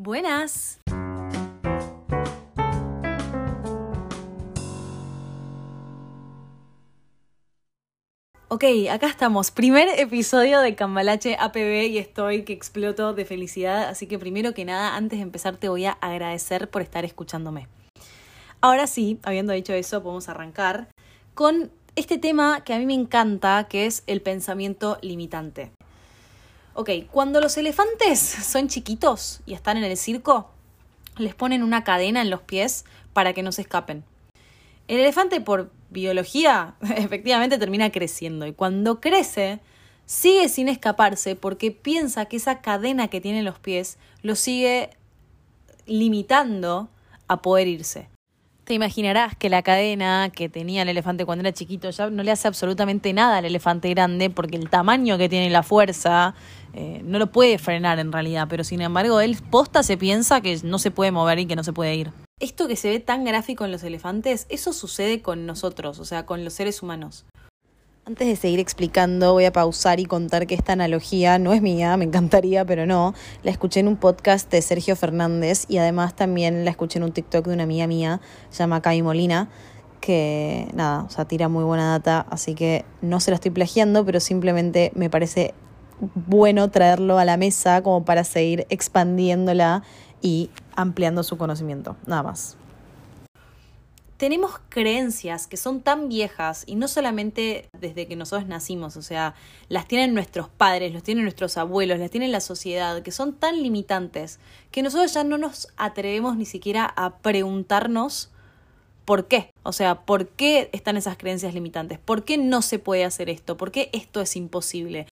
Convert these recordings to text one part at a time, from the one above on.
Buenas. Ok, acá estamos. Primer episodio de Cambalache APB y estoy que exploto de felicidad. Así que primero que nada, antes de empezar, te voy a agradecer por estar escuchándome. Ahora sí, habiendo dicho eso, podemos arrancar con este tema que a mí me encanta, que es el pensamiento limitante. Ok, cuando los elefantes son chiquitos y están en el circo, les ponen una cadena en los pies para que no se escapen. El elefante por biología efectivamente termina creciendo y cuando crece sigue sin escaparse porque piensa que esa cadena que tiene en los pies lo sigue limitando a poder irse. Te imaginarás que la cadena que tenía el elefante cuando era chiquito ya no le hace absolutamente nada al elefante grande porque el tamaño que tiene la fuerza eh, no lo puede frenar en realidad, pero sin embargo él posta se piensa que no se puede mover y que no se puede ir. Esto que se ve tan gráfico en los elefantes, eso sucede con nosotros, o sea, con los seres humanos. Antes de seguir explicando, voy a pausar y contar que esta analogía no es mía, me encantaría, pero no. La escuché en un podcast de Sergio Fernández y además también la escuché en un TikTok de una amiga mía, se llama Cami Molina, que nada, o sea, tira muy buena data, así que no se la estoy plagiando, pero simplemente me parece bueno traerlo a la mesa como para seguir expandiéndola y ampliando su conocimiento, nada más tenemos creencias que son tan viejas y no solamente desde que nosotros nacimos, o sea, las tienen nuestros padres, los tienen nuestros abuelos, las tiene la sociedad, que son tan limitantes que nosotros ya no nos atrevemos ni siquiera a preguntarnos por qué. O sea, ¿por qué están esas creencias limitantes? ¿Por qué no se puede hacer esto? ¿Por qué esto es imposible?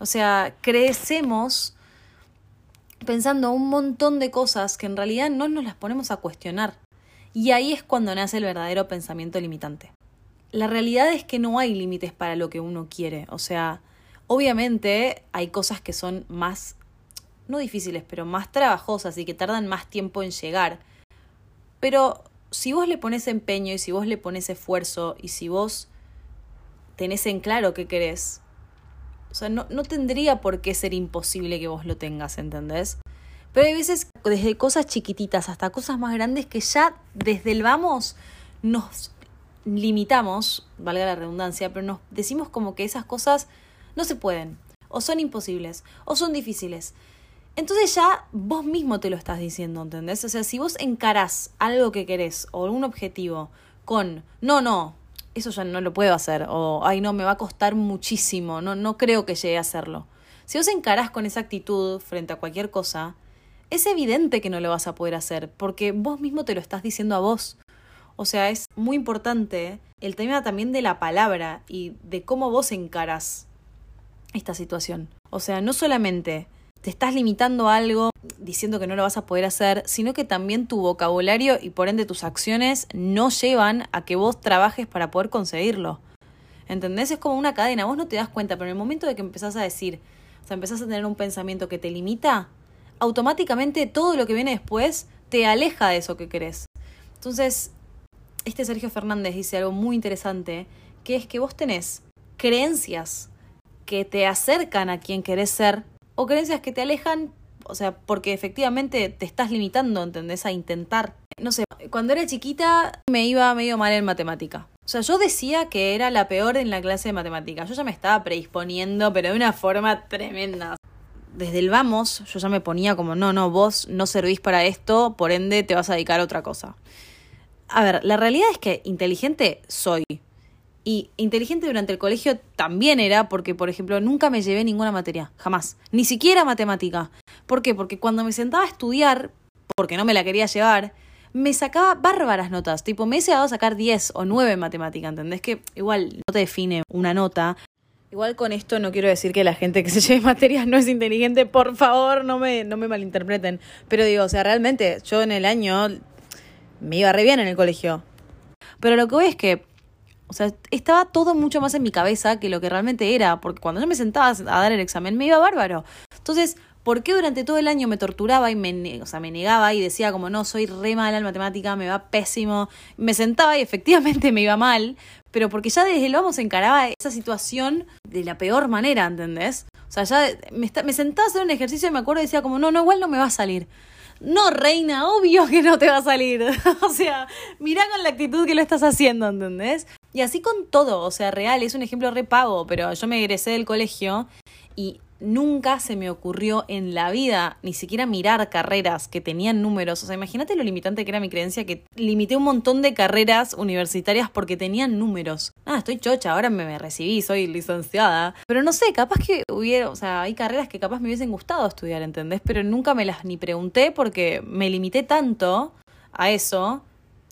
O sea, crecemos pensando un montón de cosas que en realidad no nos las ponemos a cuestionar. Y ahí es cuando nace el verdadero pensamiento limitante. La realidad es que no hay límites para lo que uno quiere. O sea, obviamente hay cosas que son más, no difíciles, pero más trabajosas y que tardan más tiempo en llegar. Pero si vos le pones empeño y si vos le pones esfuerzo y si vos tenés en claro qué querés, o sea, no, no tendría por qué ser imposible que vos lo tengas, ¿entendés? Pero hay veces, desde cosas chiquititas hasta cosas más grandes, que ya desde el vamos nos limitamos, valga la redundancia, pero nos decimos como que esas cosas no se pueden, o son imposibles, o son difíciles. Entonces ya vos mismo te lo estás diciendo, ¿entendés? O sea, si vos encarás algo que querés o un objetivo con, no, no, eso ya no lo puedo hacer, o, ay, no, me va a costar muchísimo, no, no creo que llegue a hacerlo. Si vos encarás con esa actitud frente a cualquier cosa, es evidente que no lo vas a poder hacer, porque vos mismo te lo estás diciendo a vos. O sea, es muy importante el tema también de la palabra y de cómo vos encaras esta situación. O sea, no solamente te estás limitando a algo diciendo que no lo vas a poder hacer, sino que también tu vocabulario y por ende tus acciones no llevan a que vos trabajes para poder conseguirlo. ¿Entendés? Es como una cadena, vos no te das cuenta, pero en el momento de que empezás a decir, o sea, empezás a tener un pensamiento que te limita, automáticamente todo lo que viene después te aleja de eso que querés. Entonces, este Sergio Fernández dice algo muy interesante, que es que vos tenés creencias que te acercan a quien querés ser o creencias que te alejan, o sea, porque efectivamente te estás limitando, ¿entendés? A intentar. No sé, cuando era chiquita me iba medio mal en matemática. O sea, yo decía que era la peor en la clase de matemática. Yo ya me estaba predisponiendo, pero de una forma tremenda desde el vamos yo ya me ponía como, no, no, vos no servís para esto, por ende te vas a dedicar a otra cosa. A ver, la realidad es que inteligente soy. Y inteligente durante el colegio también era porque, por ejemplo, nunca me llevé ninguna materia, jamás. Ni siquiera matemática. ¿Por qué? Porque cuando me sentaba a estudiar, porque no me la quería llevar, me sacaba bárbaras notas. Tipo, me he llegado a sacar 10 o 9 en matemática, ¿entendés? Que igual no te define una nota, Igual con esto no quiero decir que la gente que se lleve materias no es inteligente, por favor, no me, no me malinterpreten. Pero digo, o sea, realmente yo en el año me iba re bien en el colegio. Pero lo que voy es que, o sea, estaba todo mucho más en mi cabeza que lo que realmente era, porque cuando yo me sentaba a dar el examen me iba bárbaro. Entonces, ¿por qué durante todo el año me torturaba y me, o sea, me negaba y decía como no, soy re mala en matemática, me va pésimo? Me sentaba y efectivamente me iba mal, pero porque ya desde el vamos encaraba esa situación de la peor manera, ¿entendés? O sea, ya me, me sentaba a hacer un ejercicio y me acuerdo y decía como, no, no, igual no me va a salir. No, reina, obvio que no te va a salir. o sea, mira con la actitud que lo estás haciendo, ¿entendés? Y así con todo, o sea, real, es un ejemplo repago, pero yo me egresé del colegio y nunca se me ocurrió en la vida ni siquiera mirar carreras que tenían números. O sea, imagínate lo limitante que era mi creencia que limité un montón de carreras universitarias porque tenían números. Ah, estoy chocha, ahora me, recibí, soy licenciada. Pero no sé, capaz que hubiera, o sea, hay carreras que capaz me hubiesen gustado estudiar, ¿entendés? Pero nunca me las ni pregunté porque me limité tanto a eso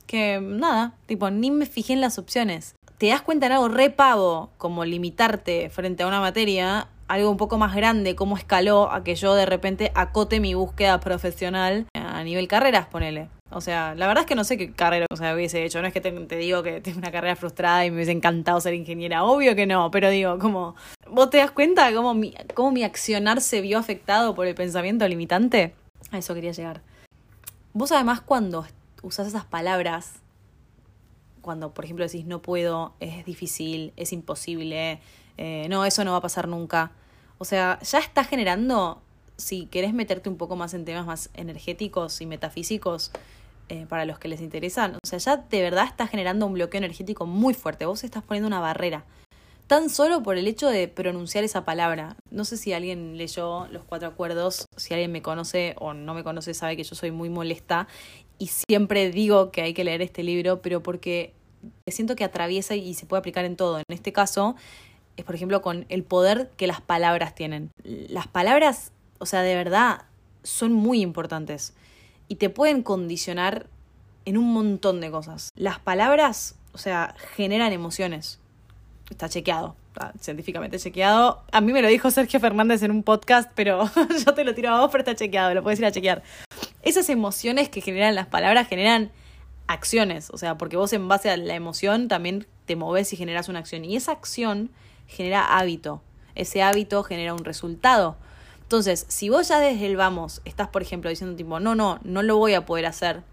que nada, tipo, ni me fijé en las opciones. Te das cuenta en algo re pavo, como limitarte frente a una materia, algo un poco más grande, cómo escaló a que yo de repente acote mi búsqueda profesional a nivel carreras, ponele. O sea, la verdad es que no sé qué carrera o sea, hubiese hecho. No es que te, digo que tengo una carrera frustrada y me hubiese encantado ser ingeniera. Obvio que no, pero digo, como, ¿vos te das cuenta cómo mi, cómo mi accionar se vio afectado por el pensamiento limitante? A eso quería llegar. Vos además cuando usas esas palabras, cuando por ejemplo decís no puedo, es difícil, es imposible, eh, no, eso no va a pasar nunca. O sea, ya está generando, si querés meterte un poco más en temas más energéticos y metafísicos, eh, para los que les interesan, o sea, ya de verdad está generando un bloqueo energético muy fuerte. Vos estás poniendo una barrera. Tan solo por el hecho de pronunciar esa palabra. No sé si alguien leyó Los Cuatro Acuerdos, si alguien me conoce o no me conoce sabe que yo soy muy molesta y siempre digo que hay que leer este libro, pero porque siento que atraviesa y se puede aplicar en todo. En este caso, es, por ejemplo, con el poder que las palabras tienen. Las palabras, o sea, de verdad, son muy importantes y te pueden condicionar en un montón de cosas. Las palabras, o sea, generan emociones. Está chequeado, científicamente chequeado. A mí me lo dijo Sergio Fernández en un podcast, pero yo te lo tiro a vos, pero está chequeado, lo puedes ir a chequear. Esas emociones que generan las palabras generan acciones, o sea, porque vos en base a la emoción también te moves y generas una acción. Y esa acción genera hábito. Ese hábito genera un resultado. Entonces, si vos ya desde el vamos estás, por ejemplo, diciendo tipo, no, no, no lo voy a poder hacer,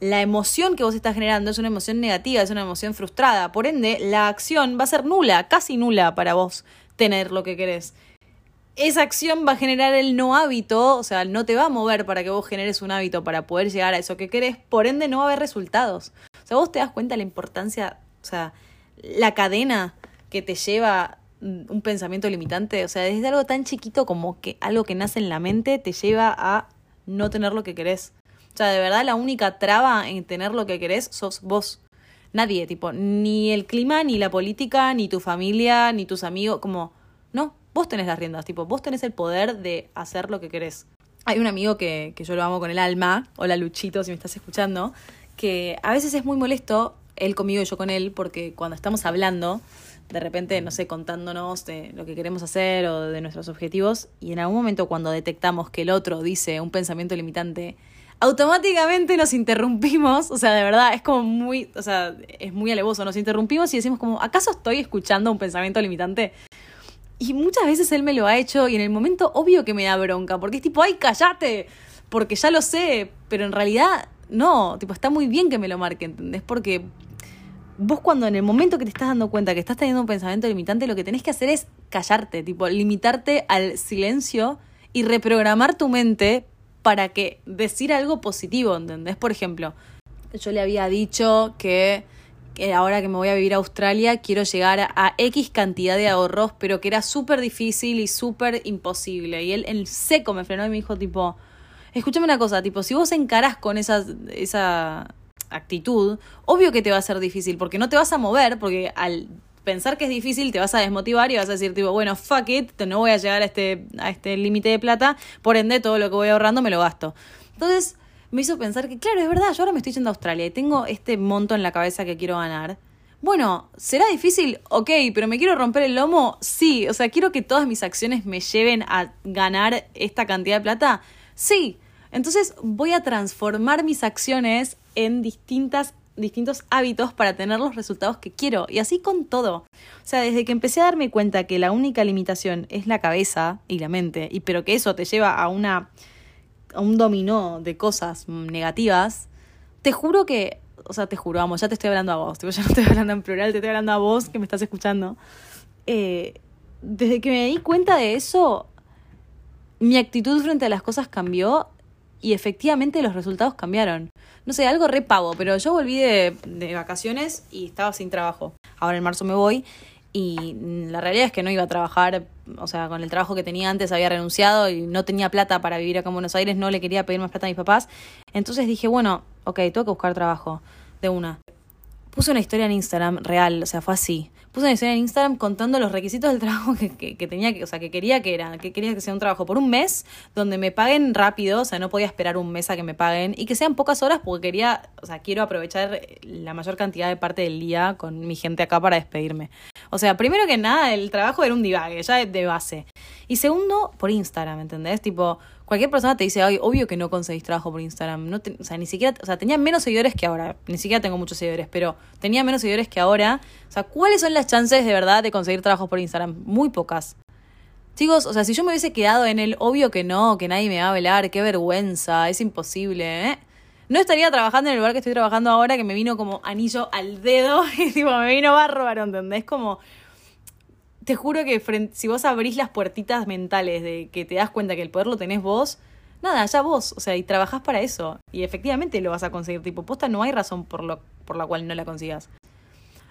la emoción que vos estás generando es una emoción negativa, es una emoción frustrada. Por ende, la acción va a ser nula, casi nula para vos tener lo que querés. Esa acción va a generar el no hábito, o sea, no te va a mover para que vos generes un hábito para poder llegar a eso que querés, por ende no va a haber resultados. O sea, vos te das cuenta de la importancia, o sea, la cadena que te lleva un pensamiento limitante, o sea, desde algo tan chiquito como que algo que nace en la mente te lleva a no tener lo que querés. O sea, de verdad la única traba en tener lo que querés sos vos. Nadie, tipo, ni el clima, ni la política, ni tu familia, ni tus amigos, como, no, vos tenés las riendas, tipo, vos tenés el poder de hacer lo que querés. Hay un amigo que, que yo lo amo con el alma, hola Luchito, si me estás escuchando, que a veces es muy molesto, él conmigo y yo con él, porque cuando estamos hablando, de repente, no sé, contándonos de lo que queremos hacer o de nuestros objetivos, y en algún momento cuando detectamos que el otro dice un pensamiento limitante, automáticamente nos interrumpimos, o sea, de verdad, es como muy, o sea, es muy alevoso, nos interrumpimos y decimos como, ¿acaso estoy escuchando un pensamiento limitante? Y muchas veces él me lo ha hecho y en el momento obvio que me da bronca, porque es tipo, ay, cállate, porque ya lo sé, pero en realidad no, tipo, está muy bien que me lo marque, ¿entendés? Porque vos cuando en el momento que te estás dando cuenta que estás teniendo un pensamiento limitante, lo que tenés que hacer es callarte, tipo, limitarte al silencio y reprogramar tu mente para que decir algo positivo, ¿entendés? Por ejemplo, yo le había dicho que, ahora que me voy a vivir a Australia quiero llegar a, X cantidad de ahorros, pero que era súper difícil y súper imposible. Y él en seco me frenó y me dijo tipo, escúchame una cosa, tipo, si vos encarás con esa, esa actitud, obvio que te va a ser difícil, porque no te vas a mover, porque al pensar que es difícil te vas a desmotivar y vas a decir tipo, bueno, fuck it, no voy a llegar a este, a este límite de plata, por ende todo lo que voy ahorrando me lo gasto. Entonces me hizo pensar que, claro, es verdad, yo ahora me estoy yendo a Australia y tengo este monto en la cabeza que quiero ganar. Bueno, ¿será difícil? Ok, pero ¿me quiero romper el lomo? Sí, o sea, quiero que todas mis acciones me lleven a ganar esta cantidad de plata. Sí, entonces voy a transformar mis acciones en distintas distintos hábitos para tener los resultados que quiero. Y así con todo. O sea, desde que empecé a darme cuenta que la única limitación es la cabeza y la mente, y pero que eso te lleva a una un dominó de cosas negativas, te juro que, o sea, te juro, vamos, ya te estoy hablando a vos, ya no estoy hablando en plural, te estoy hablando a vos que me estás escuchando. Eh, desde que me di cuenta de eso, mi actitud frente a las cosas cambió y efectivamente los resultados cambiaron. No sé, algo re pavo, pero yo volví de, de vacaciones y estaba sin trabajo. Ahora en marzo me voy y la realidad es que no iba a trabajar, o sea, con el trabajo que tenía antes había renunciado y no tenía plata para vivir acá en Buenos Aires, no le quería pedir más plata a mis papás. Entonces dije, bueno, ok, tengo que buscar trabajo de una. Puse una historia en Instagram real, o sea, fue así. Puse una historia en Instagram contando los requisitos del trabajo que, que, tenía, que, o sea, que quería que era, que quería que sea un trabajo por un mes, donde me paguen rápido, o sea, no podía esperar un mes a que me paguen, y que sean pocas horas porque quería, o sea, quiero aprovechar la mayor cantidad de parte del día con mi gente acá para despedirme. O sea, primero que nada, el trabajo era un divague, ya de base. Y segundo, por Instagram, ¿entendés? Tipo, cualquier persona te dice, ay, obvio que no conseguís trabajo por Instagram. O sea, ni siquiera, o sea, tenía menos seguidores que ahora. Ni siquiera tengo muchos seguidores, pero tenía menos seguidores que ahora. O sea, ¿cuáles son las chances de verdad de conseguir trabajo por Instagram? Muy pocas. Chicos, o sea, si yo me hubiese quedado en el obvio que no, que nadie me va a velar, qué vergüenza, es imposible, ¿eh? No estaría trabajando en el lugar que estoy trabajando ahora, que me vino como anillo al dedo, y tipo, me vino bárbaro, ¿entendés? Como, te juro que si vos abrís las puertitas mentales de que te das cuenta que el poder lo tenés vos, nada, ya vos, o sea, y trabajás para eso. Y efectivamente lo vas a conseguir. Tipo, posta, no hay razón por, lo, por la cual no la consigas.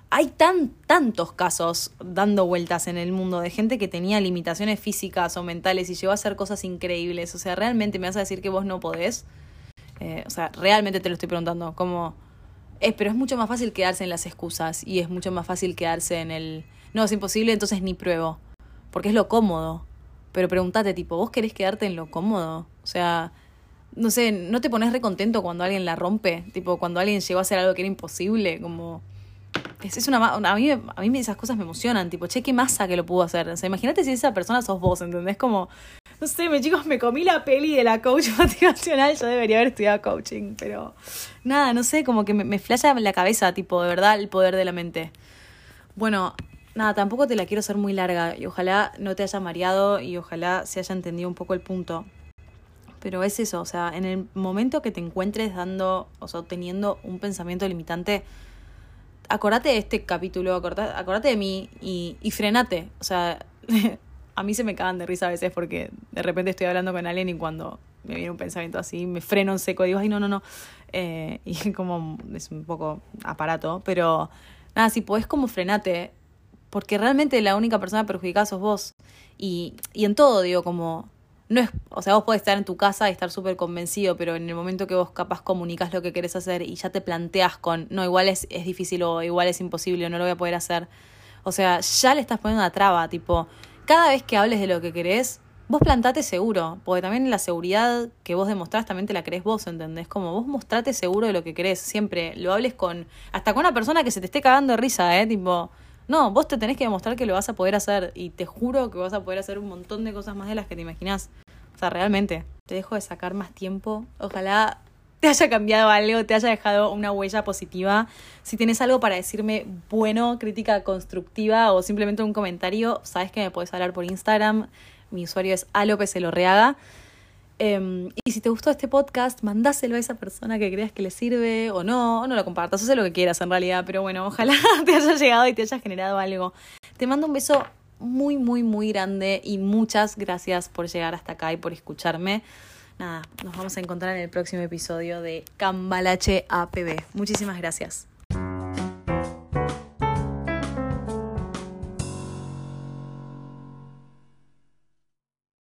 Hay tan, tantos casos dando vueltas en el mundo de gente que tenía limitaciones físicas o mentales y llegó a hacer cosas increíbles. O sea, realmente me vas a decir que vos no podés. Eh, o sea, realmente te lo estoy preguntando. Como. Es, pero es mucho más fácil quedarse en las excusas y es mucho más fácil quedarse en el no, es imposible, entonces ni pruebo. Porque es lo cómodo. Pero pregúntate, tipo, ¿vos querés quedarte en lo cómodo? O sea, no sé, ¿no te pones recontento cuando alguien la rompe? Tipo, cuando alguien llegó a hacer algo que era imposible, como... Es, es una, a, mí, a mí esas cosas me emocionan, tipo, che, qué masa que lo pudo hacer. O sea, imagínate si esa persona sos vos, ¿entendés? Como, no sé, chicos, me comí la peli de la coach motivacional, yo debería haber estudiado coaching, pero nada, no sé, como que me, me flasha la cabeza, tipo, de verdad, el poder de la mente. Bueno, nada, tampoco te la quiero hacer muy larga y ojalá no te haya mareado y ojalá se haya entendido un poco el punto. Pero es eso, o sea, en el momento que te encuentres dando, o sea, teniendo un pensamiento limitante, acordate de este capítulo, acordate, acordate de mí y, y frenate. O sea, a mí se me cagan de risa a veces porque de repente estoy hablando con alguien y cuando me viene un pensamiento así, me freno en seco digo, ay, no, no, no. Eh, y como es un poco aparato, pero nada, si podés como frenate porque realmente la única persona perjudicada sos vos. Y, y en todo, digo, como, no es, o sea, vos podés estar en tu casa y estar súper convencido, pero en el momento que vos capaz comunicas lo que querés hacer y ya te planteas con, no, igual es, es difícil o igual es imposible o no lo voy a poder hacer, o sea, ya le estás poniendo una traba, tipo, cada vez que hables de lo que querés, vos plantate seguro, porque también la seguridad que vos demostrás también te la crees vos, ¿entendés? Como vos mostrate seguro de lo que querés, siempre lo hables con, hasta con una persona que se te esté cagando de risa, ¿eh? Tipo, no, vos te tenés que demostrar que lo vas a poder hacer y te juro que vas a poder hacer un montón de cosas más de las que te imaginas. O sea, realmente, te dejo de sacar más tiempo. Ojalá te haya cambiado algo, te haya dejado una huella positiva. Si tienes algo para decirme bueno, crítica constructiva o simplemente un comentario, sabes que me puedes hablar por Instagram. Mi usuario es alopeselorreaga. Em, y si te gustó este podcast, mandáselo a esa persona que creas que le sirve o no, o no lo compartas, haz lo que quieras en realidad, pero bueno, ojalá te haya llegado y te haya generado algo. Te mando un beso muy, muy, muy grande y muchas gracias por llegar hasta acá y por escucharme. Nada, nos vamos a encontrar en el próximo episodio de Cambalache APB. Muchísimas gracias.